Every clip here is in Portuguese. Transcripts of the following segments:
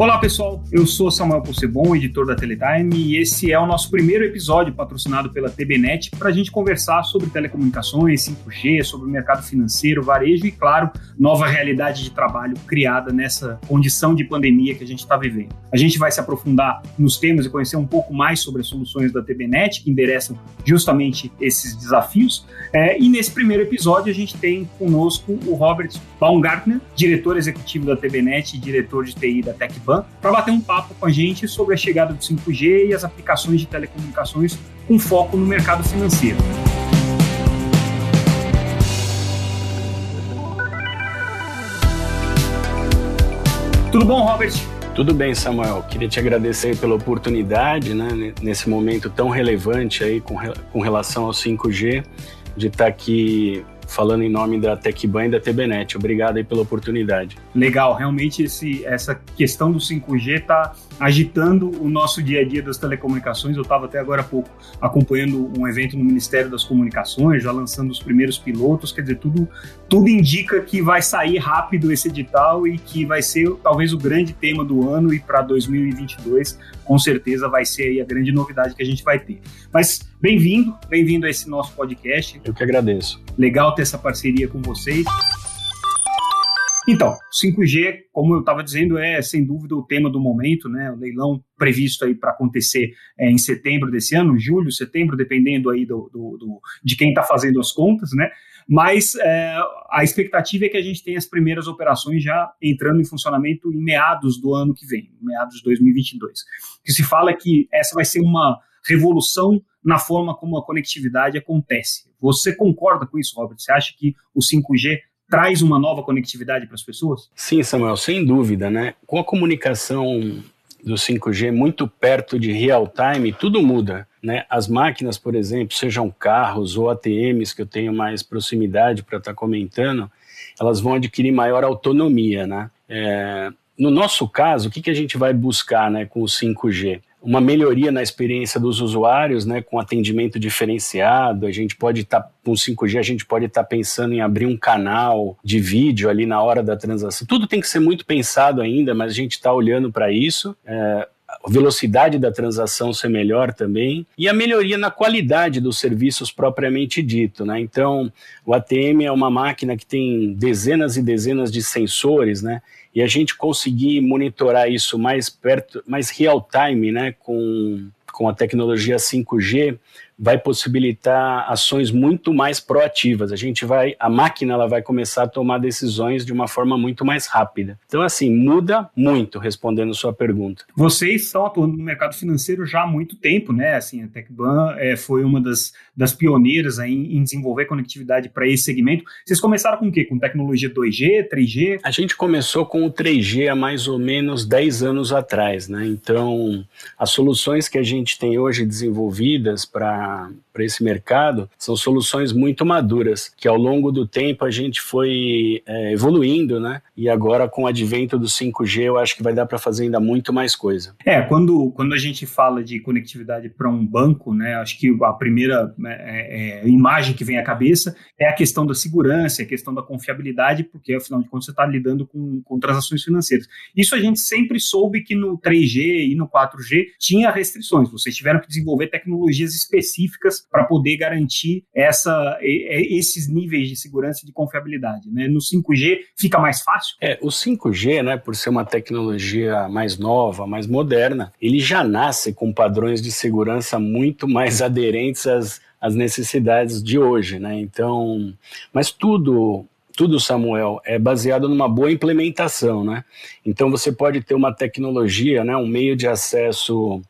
Olá pessoal, eu sou Samuel Possebon, editor da Teletime, e esse é o nosso primeiro episódio patrocinado pela TBNet para a gente conversar sobre telecomunicações, 5G, sobre o mercado financeiro, varejo e, claro, nova realidade de trabalho criada nessa condição de pandemia que a gente está vivendo. A gente vai se aprofundar nos temas e conhecer um pouco mais sobre as soluções da TBNet que endereçam justamente esses desafios. É, e nesse primeiro episódio a gente tem conosco o Robert Baumgartner, diretor executivo da TBNet e diretor de TI da TecBank para bater um papo com a gente sobre a chegada do 5G e as aplicações de telecomunicações com foco no mercado financeiro. Tudo bom, Robert? Tudo bem, Samuel. Queria te agradecer pela oportunidade, né, nesse momento tão relevante aí com, com relação ao 5G, de estar aqui falando em nome da TecBan e da TBNet. Obrigado aí pela oportunidade. Legal, realmente esse, essa questão do 5G está agitando o nosso dia a dia das telecomunicações. Eu estava até agora há pouco acompanhando um evento no Ministério das Comunicações, já lançando os primeiros pilotos, quer dizer, tudo, tudo indica que vai sair rápido esse edital e que vai ser talvez o grande tema do ano e para 2022 com certeza vai ser aí a grande novidade que a gente vai ter. Mas bem-vindo, bem-vindo a esse nosso podcast. Eu que agradeço. Legal ter essa parceria com vocês. Então, 5G, como eu estava dizendo, é sem dúvida o tema do momento, né? O leilão previsto aí para acontecer é, em setembro desse ano, julho, setembro, dependendo aí do, do, do de quem está fazendo as contas, né? Mas é, a expectativa é que a gente tenha as primeiras operações já entrando em funcionamento em meados do ano que vem, meados de 2022. O que se fala é que essa vai ser uma revolução na forma como a conectividade acontece. Você concorda com isso, Robert? Você acha que o 5G traz uma nova conectividade para as pessoas? Sim, Samuel, sem dúvida, né? Com a comunicação do 5G muito perto de real time, tudo muda. Né? As máquinas, por exemplo, sejam carros ou ATMs, que eu tenho mais proximidade para estar tá comentando, elas vão adquirir maior autonomia. Né? É, no nosso caso, o que, que a gente vai buscar né, com o 5G? Uma melhoria na experiência dos usuários, né, com atendimento diferenciado. A gente pode estar tá, com 5G, a gente pode estar tá pensando em abrir um canal de vídeo ali na hora da transação. Tudo tem que ser muito pensado ainda, mas a gente está olhando para isso. É, velocidade da transação ser melhor também e a melhoria na qualidade dos serviços propriamente dito, né? Então, o ATM é uma máquina que tem dezenas e dezenas de sensores, né? E a gente conseguir monitorar isso mais perto, mais real time, né, com com a tecnologia 5G, vai possibilitar ações muito mais proativas. A gente vai, a máquina ela vai começar a tomar decisões de uma forma muito mais rápida. Então, assim, muda muito, respondendo sua pergunta. Vocês estão atuando no mercado financeiro já há muito tempo, né? Assim, a TecBan é, foi uma das, das pioneiras aí em desenvolver conectividade para esse segmento. Vocês começaram com o quê? Com tecnologia 2G, 3G? A gente começou com o 3G há mais ou menos 10 anos atrás, né? Então, as soluções que a gente tem hoje desenvolvidas para um, para esse mercado são soluções muito maduras, que ao longo do tempo a gente foi é, evoluindo, né? E agora com o advento do 5G, eu acho que vai dar para fazer ainda muito mais coisa. É, quando, quando a gente fala de conectividade para um banco, né? Acho que a primeira né, é, é, imagem que vem à cabeça é a questão da segurança, a questão da confiabilidade, porque afinal de contas você está lidando com, com transações financeiras. Isso a gente sempre soube que no 3G e no 4G tinha restrições. Vocês tiveram que desenvolver tecnologias específicas para poder garantir essa, esses níveis de segurança e de confiabilidade. Né? No 5G fica mais fácil? É, o 5G, né, por ser uma tecnologia mais nova, mais moderna, ele já nasce com padrões de segurança muito mais aderentes às, às necessidades de hoje. Né? Então, mas tudo tudo, Samuel, é baseado numa boa implementação, né? Então você pode ter uma tecnologia, né, um meio de acesso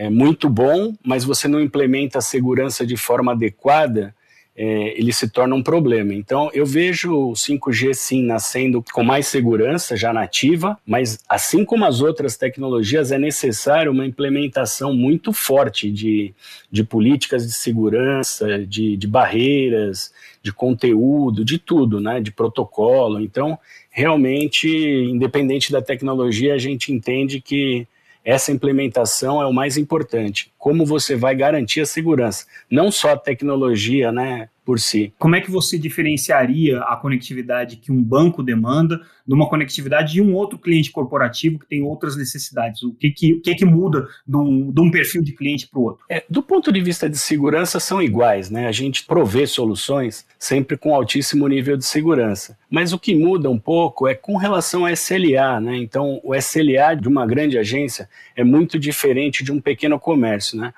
é muito bom, mas você não implementa a segurança de forma adequada, é, ele se torna um problema. Então, eu vejo o 5G sim nascendo com mais segurança, já nativa, mas assim como as outras tecnologias, é necessário uma implementação muito forte de, de políticas de segurança, de, de barreiras, de conteúdo, de tudo, né? de protocolo. Então, realmente, independente da tecnologia, a gente entende que essa implementação é o mais importante. como você vai garantir a segurança, não só a tecnologia, né, por si. Como é que você diferenciaria a conectividade que um banco demanda de uma conectividade de um outro cliente corporativo que tem outras necessidades? O que, que, o que, que muda de um, de um perfil de cliente para o outro? É, do ponto de vista de segurança, são iguais, né? A gente provê soluções sempre com altíssimo nível de segurança. Mas o que muda um pouco é com relação ao SLA, né? Então, o SLA de uma grande agência é muito diferente de um pequeno comércio, né?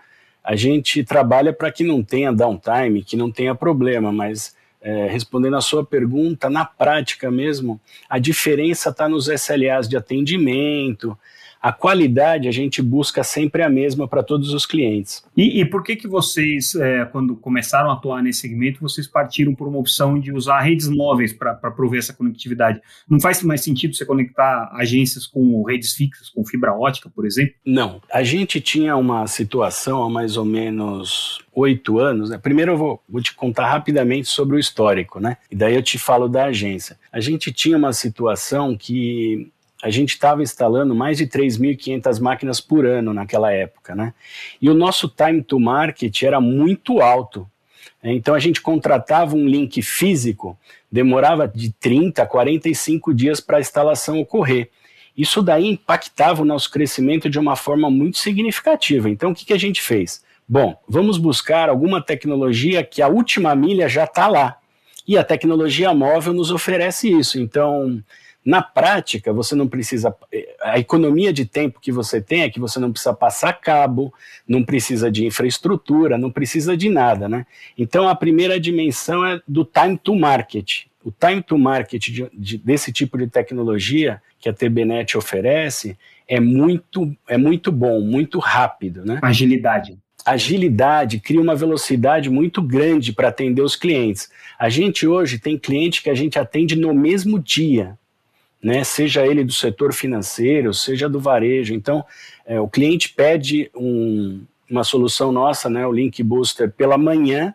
A gente trabalha para que não tenha downtime, que não tenha problema, mas é, respondendo a sua pergunta, na prática mesmo, a diferença está nos SLAs de atendimento, a qualidade a gente busca sempre a mesma para todos os clientes. E, e, por que que vocês, é, quando começaram a atuar nesse segmento, vocês partiram por uma opção de usar redes móveis para prover essa conectividade? Não faz mais sentido você conectar agências com redes fixas, com fibra ótica, por exemplo? Não. A gente tinha uma situação há mais ou menos oito anos. Né? Primeiro eu vou, vou te contar rapidamente sobre o histórico, né? E daí eu te falo da agência. A gente tinha uma situação que a gente estava instalando mais de 3.500 máquinas por ano naquela época, né? E o nosso time to market era muito alto. Então a gente contratava um link físico, demorava de 30 a 45 dias para a instalação ocorrer. Isso daí impactava o nosso crescimento de uma forma muito significativa. Então o que, que a gente fez? Bom, vamos buscar alguma tecnologia que a última milha já está lá. E a tecnologia móvel nos oferece isso. Então, na prática, você não precisa. A economia de tempo que você tem é que você não precisa passar cabo, não precisa de infraestrutura, não precisa de nada, né? Então, a primeira dimensão é do time to market. O time to market de, de, desse tipo de tecnologia que a TBNet oferece é muito, é muito bom, muito rápido, né? Agilidade agilidade, cria uma velocidade muito grande para atender os clientes. A gente hoje tem cliente que a gente atende no mesmo dia né, seja ele do setor financeiro, seja do varejo. Então, é, o cliente pede um, uma solução nossa, né, o Link Booster, pela manhã,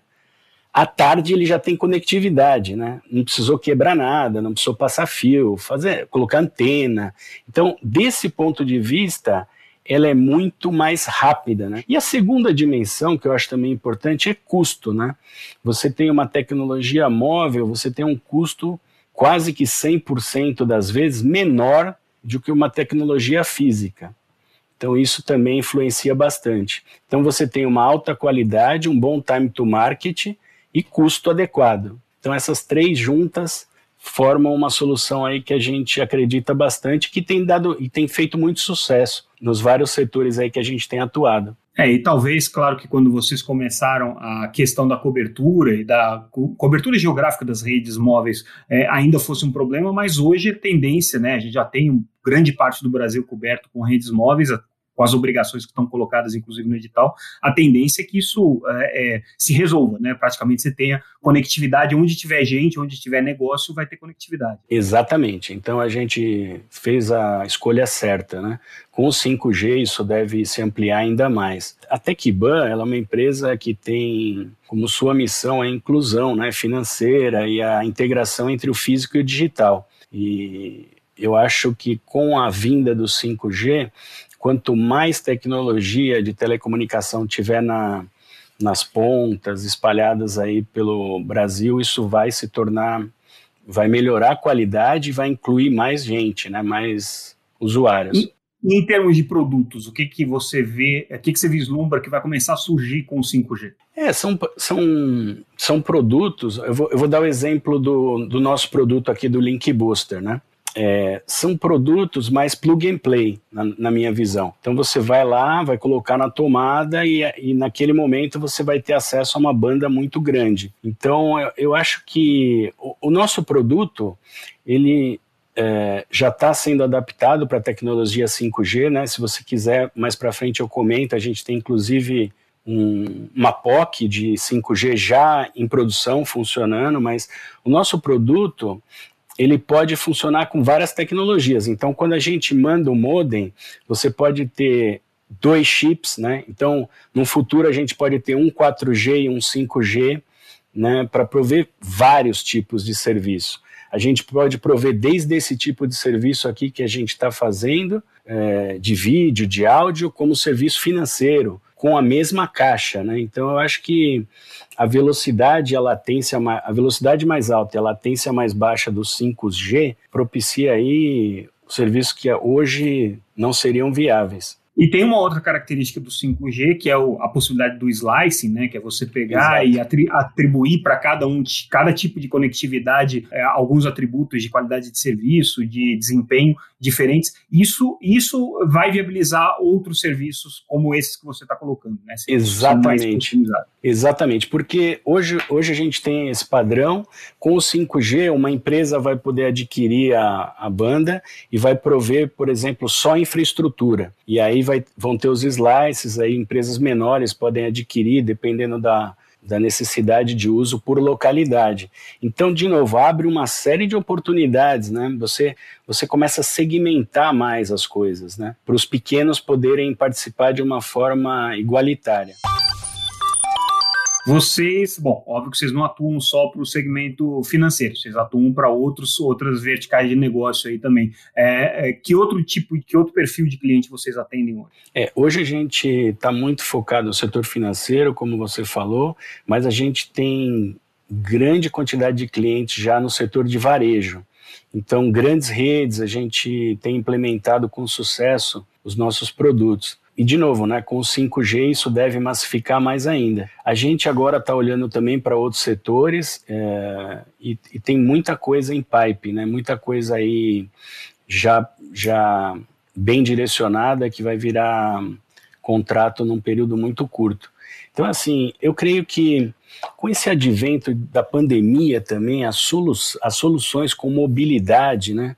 à tarde ele já tem conectividade, né? Não precisou quebrar nada, não precisou passar fio, fazer, colocar antena. Então, desse ponto de vista, ela é muito mais rápida, né? E a segunda dimensão que eu acho também importante é custo, né? Você tem uma tecnologia móvel, você tem um custo quase que 100% das vezes menor do que uma tecnologia física. Então isso também influencia bastante. Então você tem uma alta qualidade, um bom time to market e custo adequado. Então essas três juntas formam uma solução aí que a gente acredita bastante que tem dado e tem feito muito sucesso nos vários setores aí que a gente tem atuado. É, e talvez, claro que quando vocês começaram a questão da cobertura e da co cobertura geográfica das redes móveis é, ainda fosse um problema, mas hoje é tendência, né? A gente já tem grande parte do Brasil coberto com redes móveis, com as obrigações que estão colocadas, inclusive no edital, a tendência é que isso é, é, se resolva, né? Praticamente você tenha conectividade onde tiver gente, onde tiver negócio, vai ter conectividade. Exatamente. Então a gente fez a escolha certa, né? Com o 5G isso deve se ampliar ainda mais. A Tecban ela é uma empresa que tem como sua missão a inclusão né, financeira e a integração entre o físico e o digital. E eu acho que com a vinda do 5G, quanto mais tecnologia de telecomunicação tiver na, nas pontas, espalhadas aí pelo Brasil, isso vai se tornar, vai melhorar a qualidade e vai incluir mais gente, né, mais usuários. E, em termos de produtos, o que, que você vê, o que, que você vislumbra que vai começar a surgir com o 5G? É, são, são, são produtos, eu vou, eu vou dar o exemplo do, do nosso produto aqui do Link Booster, né? É, são produtos mais plug and play, na, na, minha visão. Então você vai lá, vai colocar na tomada e, e, naquele momento você vai ter acesso a uma banda muito grande. Então eu, eu acho que o, o, nosso produto, ele é, já está sendo adaptado para a tecnologia 5G, né? Se você quiser, mais para frente eu comento, a gente tem inclusive um, uma POC de 5G já em produção, funcionando, mas o nosso produto, ele pode funcionar com várias tecnologias. Então, quando a gente manda o um modem, você pode ter dois chips, né? Então, no futuro a gente pode ter um 4G e um 5G, né, para prover vários tipos de serviço. A gente pode prover desde esse tipo de serviço aqui que a gente está fazendo, é, de vídeo, de áudio, como serviço financeiro, com a mesma caixa, né? Então eu acho que a velocidade a latência a velocidade mais alta e a latência mais baixa do 5G propicia aí serviços que hoje não seriam viáveis. E tem uma outra característica do 5G, que é o, a possibilidade do slicing, né, que é você pegar Exato. e atri, atribuir para cada um, cada tipo de conectividade, é, alguns atributos de qualidade de serviço, de desempenho diferentes. Isso, isso vai viabilizar outros serviços como esses que você está colocando, né? Exatamente. Exatamente, porque hoje, hoje a gente tem esse padrão. Com o 5G, uma empresa vai poder adquirir a, a banda e vai prover, por exemplo, só infraestrutura. E aí vai, vão ter os slices, aí empresas menores podem adquirir, dependendo da, da necessidade de uso por localidade. Então, de novo, abre uma série de oportunidades, né? Você, você começa a segmentar mais as coisas, né? Para os pequenos poderem participar de uma forma igualitária. Vocês, bom, óbvio que vocês não atuam só para o segmento financeiro, vocês atuam para outros outras verticais de negócio aí também. É, é, que outro tipo, que outro perfil de cliente vocês atendem hoje? É, hoje a gente está muito focado no setor financeiro, como você falou, mas a gente tem grande quantidade de clientes já no setor de varejo. Então, grandes redes, a gente tem implementado com sucesso os nossos produtos. E, de novo, né, com o 5G isso deve massificar mais ainda. A gente agora está olhando também para outros setores é, e, e, tem muita coisa em pipe, né, muita coisa aí já, já bem direcionada que vai virar contrato num período muito curto. Então, assim, eu creio que com esse advento da pandemia também, as, solu as soluções com mobilidade, né,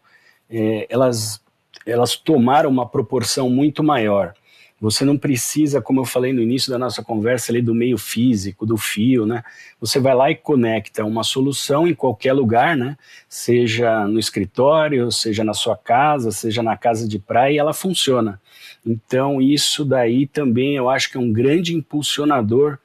é, elas, elas tomaram uma proporção muito maior. Você não precisa, como eu falei no início da nossa conversa ali do meio físico, do fio, né? Você vai lá e conecta uma solução em qualquer lugar, né? Seja no escritório, seja na sua casa, seja na casa de praia, e ela funciona. Então, isso daí também eu acho que é um grande impulsionador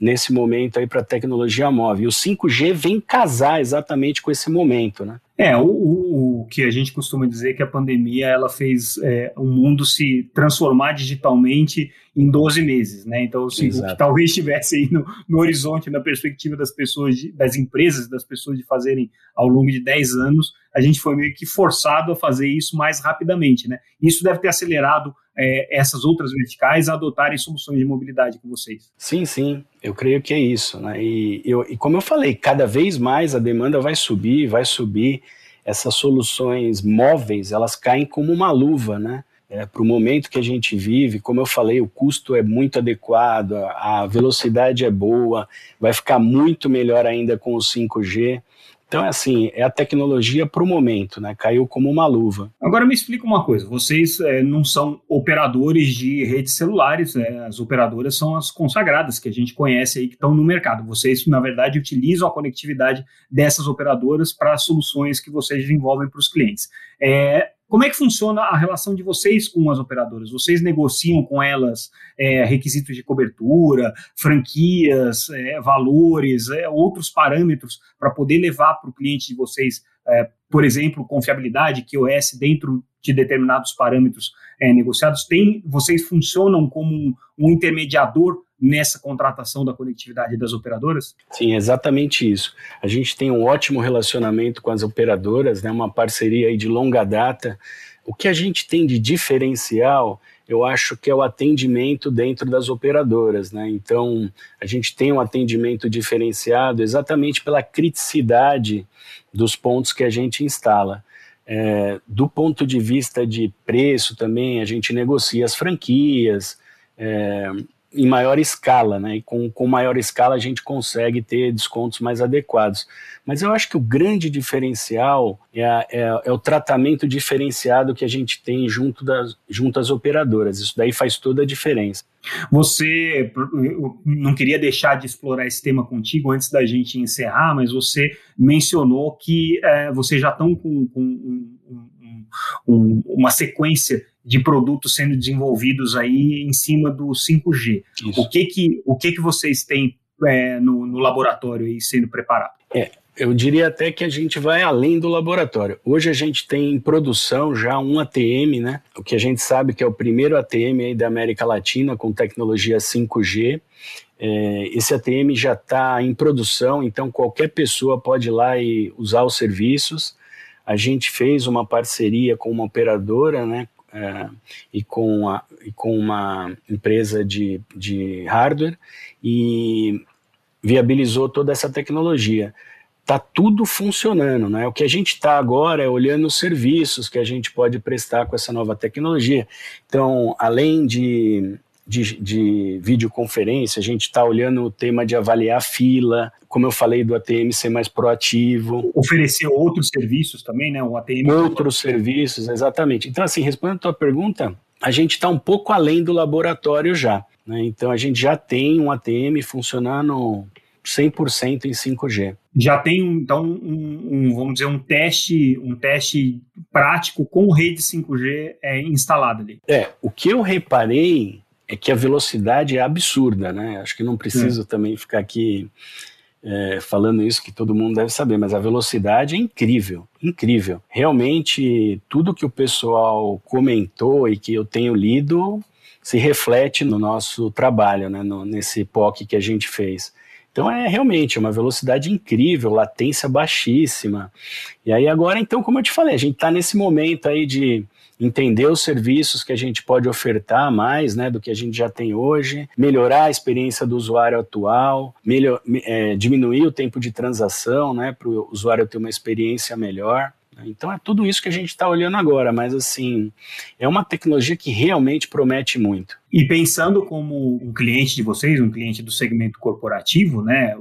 nesse momento aí para a tecnologia móvel. E o 5G vem casar exatamente com esse momento, né? É, o, o, o que a gente costuma dizer é que a pandemia ela fez é, o mundo se transformar digitalmente em 12 meses, né? Então, assim, o que talvez estivesse aí no, no, horizonte, na perspectiva das pessoas, de, das empresas, das pessoas de fazerem ao longo de 10 anos, a gente foi meio que forçado a fazer isso mais rapidamente, né? Isso deve ter acelerado é, essas outras verticais a adotarem soluções de mobilidade com vocês. Sim, sim, eu creio que é isso, né? E, eu, e como eu falei, cada vez mais a demanda vai subir, vai subir. Essas soluções móveis, elas caem como uma luva, né? É, para o momento que a gente vive, como eu falei, o custo é muito adequado, a velocidade é boa, vai ficar muito melhor ainda com o 5G. Então, é assim, é a tecnologia para o momento, né? Caiu como uma luva. Agora me explica uma coisa: vocês é, não são operadores de redes celulares, né? as operadoras são as consagradas que a gente conhece aí que estão no mercado. Vocês, na verdade, utilizam a conectividade dessas operadoras para soluções que vocês desenvolvem para os clientes. É, como é que funciona a relação de vocês com as operadoras? Vocês negociam com elas é, requisitos de cobertura, franquias, é, valores, é, outros parâmetros para poder levar para o cliente de vocês, é, por exemplo, confiabilidade, QoS dentro de determinados parâmetros é, negociados? Tem, vocês funcionam como um, intermediador nessa contratação da conectividade das operadoras? Sim, exatamente isso. A gente tem um ótimo relacionamento com as operadoras, né, uma parceria de longa data. O que a gente tem de diferencial, eu acho que é o atendimento dentro das operadoras. Né? Então, a gente tem um atendimento diferenciado exatamente pela criticidade dos pontos que a gente instala. É, do ponto de vista de preço também, a gente negocia as franquias, é, em maior escala, né? E com, com maior escala a gente consegue ter descontos mais adequados. Mas eu acho que o grande diferencial é, a, é, é, o tratamento diferenciado que a gente tem junto, das, junto às operadoras. Isso daí faz toda a diferença. Você, eu não queria deixar de explorar esse tema contigo antes da gente encerrar, mas você mencionou que é, vocês já estão com, com um, um, um, uma sequência de produtos sendo desenvolvidos aí em cima do 5G. Isso. O que que, o que, que vocês têm é, no, no, laboratório aí sendo preparado? É, eu diria até que a gente vai além do laboratório. Hoje a gente tem em produção já um ATM, né? O que a gente sabe que é o primeiro ATM aí da América Latina com tecnologia 5G. É, esse ATM já está em produção, então qualquer pessoa pode ir lá e usar os serviços. A gente fez uma parceria com uma operadora, né? É, e, com a, e com uma empresa de, de hardware e viabilizou toda essa tecnologia está tudo funcionando. Né? O que a gente está agora é olhando os serviços que a gente pode prestar com essa nova tecnologia. Então, além de, de, de videoconferência, a gente está olhando o tema de avaliar fila, como eu falei do ATM ser mais proativo. Oferecer outros serviços também, né? O ATM. Outros serviços, exatamente. Então, assim, respondendo a tua pergunta, a gente está um pouco além do laboratório já. Né? Então, a gente já tem um ATM funcionando 100% em 5G. Já tem então um, um, vamos dizer um teste, um teste prático com rede 5G é, instalada ali. É, o que eu reparei é que a velocidade é absurda, né? Acho que não preciso é. também ficar aqui é, falando isso que todo mundo deve saber, mas a velocidade é incrível, incrível. Realmente, tudo que o pessoal comentou e que eu tenho lido se reflete no nosso trabalho, né, no, nesse POC que a gente fez. Então é realmente uma velocidade incrível, latência baixíssima. E aí agora, então, como eu te falei, a gente está nesse momento aí de entender os serviços que a gente pode ofertar mais né, do que a gente já tem hoje, melhorar a experiência do usuário atual, melhor, é, diminuir o tempo de transação né, para o usuário ter uma experiência melhor. Então é tudo isso que a gente está olhando agora, mas assim, é uma tecnologia que realmente promete muito. E pensando como um cliente de vocês, um cliente do segmento corporativo, né,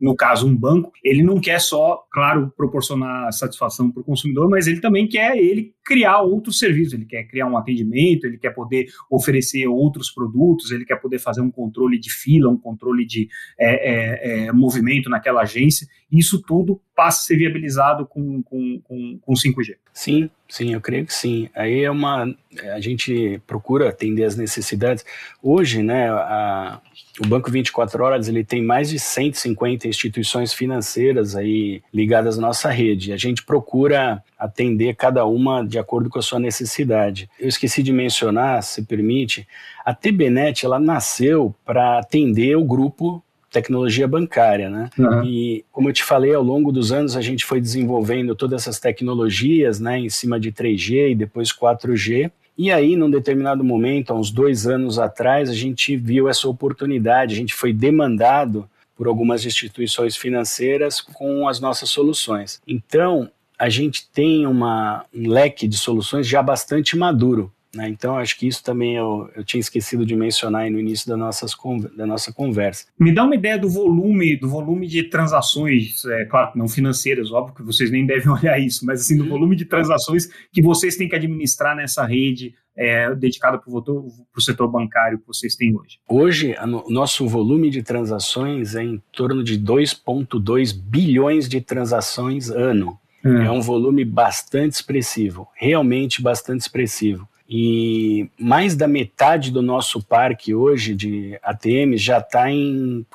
no caso um banco, ele não quer só, claro, proporcionar satisfação para o consumidor, mas ele também quer ele criar outros serviços, ele quer criar um atendimento, ele quer poder oferecer outros produtos, ele quer poder fazer um controle de fila, um controle de é, é, é, movimento naquela agência. Isso tudo passa a ser viabilizado com, com, com, com 5G. Sim, sim, eu creio que sim. Aí é uma. A gente procura atender as necessidades. Hoje, né, a, o Banco 24 Horas ele tem mais de 150 instituições financeiras aí ligadas à nossa rede. A gente procura atender cada uma de acordo com a sua necessidade. Eu esqueci de mencionar, se permite, a TBNet ela nasceu para atender o grupo tecnologia bancária, né? Uhum. E como eu te falei, ao longo dos anos a gente foi desenvolvendo todas essas tecnologias, né, em cima de 3G e depois 4G. E aí, num determinado momento, há uns dois anos atrás, a gente viu essa oportunidade, a gente foi demandado por algumas instituições financeiras com as nossas soluções. Então, a gente tem uma, um leque de soluções já bastante maduro. Né? Então, acho que isso também eu, eu tinha esquecido de mencionar no início da, nossas, da nossa conversa. Me dá uma ideia do volume, do volume de transações, é, claro que não financeiras, óbvio que vocês nem devem olhar isso, mas assim, do volume de transações que vocês têm que administrar nessa rede é, dedicada para o setor bancário que vocês têm hoje? Hoje, o nosso volume de transações é em torno de 2,2 bilhões de transações ano. Hum. É um volume bastante expressivo, realmente bastante expressivo. E mais da metade do nosso parque hoje de ATM já está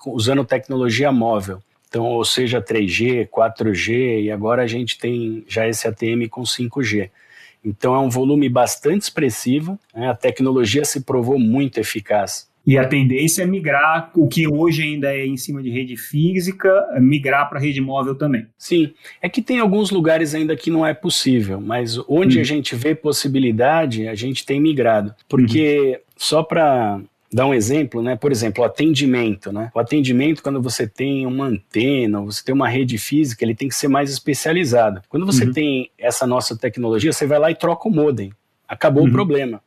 usando tecnologia móvel. Então, ou seja, 3G, 4G, e agora a gente tem já esse ATM com 5G. Então, é um volume bastante expressivo, né? a tecnologia se provou muito eficaz. E a tendência é migrar o que hoje ainda é em cima de rede física, é migrar para rede móvel também. Sim, é que tem alguns lugares ainda que não é possível, mas onde uhum. a gente vê possibilidade, a gente tem migrado. Porque, uhum. só para dar um exemplo, né? Por exemplo, o atendimento, né? O atendimento, quando você tem uma antena, você tem uma rede física, ele tem que ser mais especializado. Quando você uhum. tem essa nossa tecnologia, você vai lá e troca o modem. Acabou o uhum. problema.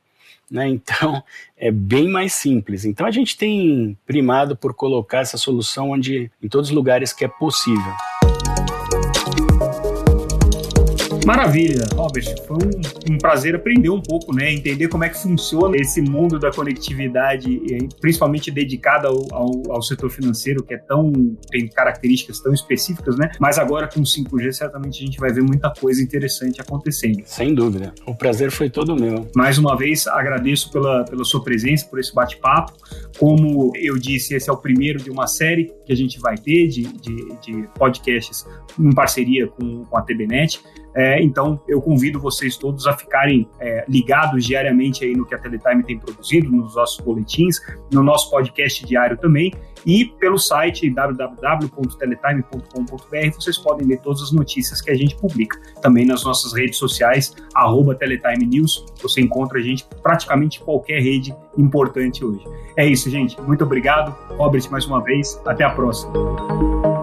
Né? Então, é bem mais simples. Então, a gente tem primado por colocar essa solução onde, em todos os lugares que é possível. Maravilha, Robert. Foi um, um, prazer aprender um pouco, né? Entender como é que funciona esse mundo da conectividade, principalmente dedicado ao, ao, ao, setor financeiro, que é tão tem características tão específicas, né? Mas agora com 5G certamente a gente vai ver muita coisa interessante acontecendo. Sem dúvida. O prazer foi todo meu. Mais uma vez agradeço pela, pela sua presença, por esse bate-papo. Como eu disse, esse é o primeiro de uma série que a gente vai ter de, de, de podcasts em parceria com, com a TBNet. É, então, eu convido vocês todos a ficarem é, ligados diariamente aí no que a Teletime tem produzido, nos nossos boletins, no nosso podcast diário também, e pelo site www.teletime.com.br vocês podem ler todas as notícias que a gente publica. Também nas nossas redes sociais, Teletime News, você encontra a gente praticamente qualquer rede importante hoje. É isso, gente. Muito obrigado. Robert, mais uma vez. Até a próxima.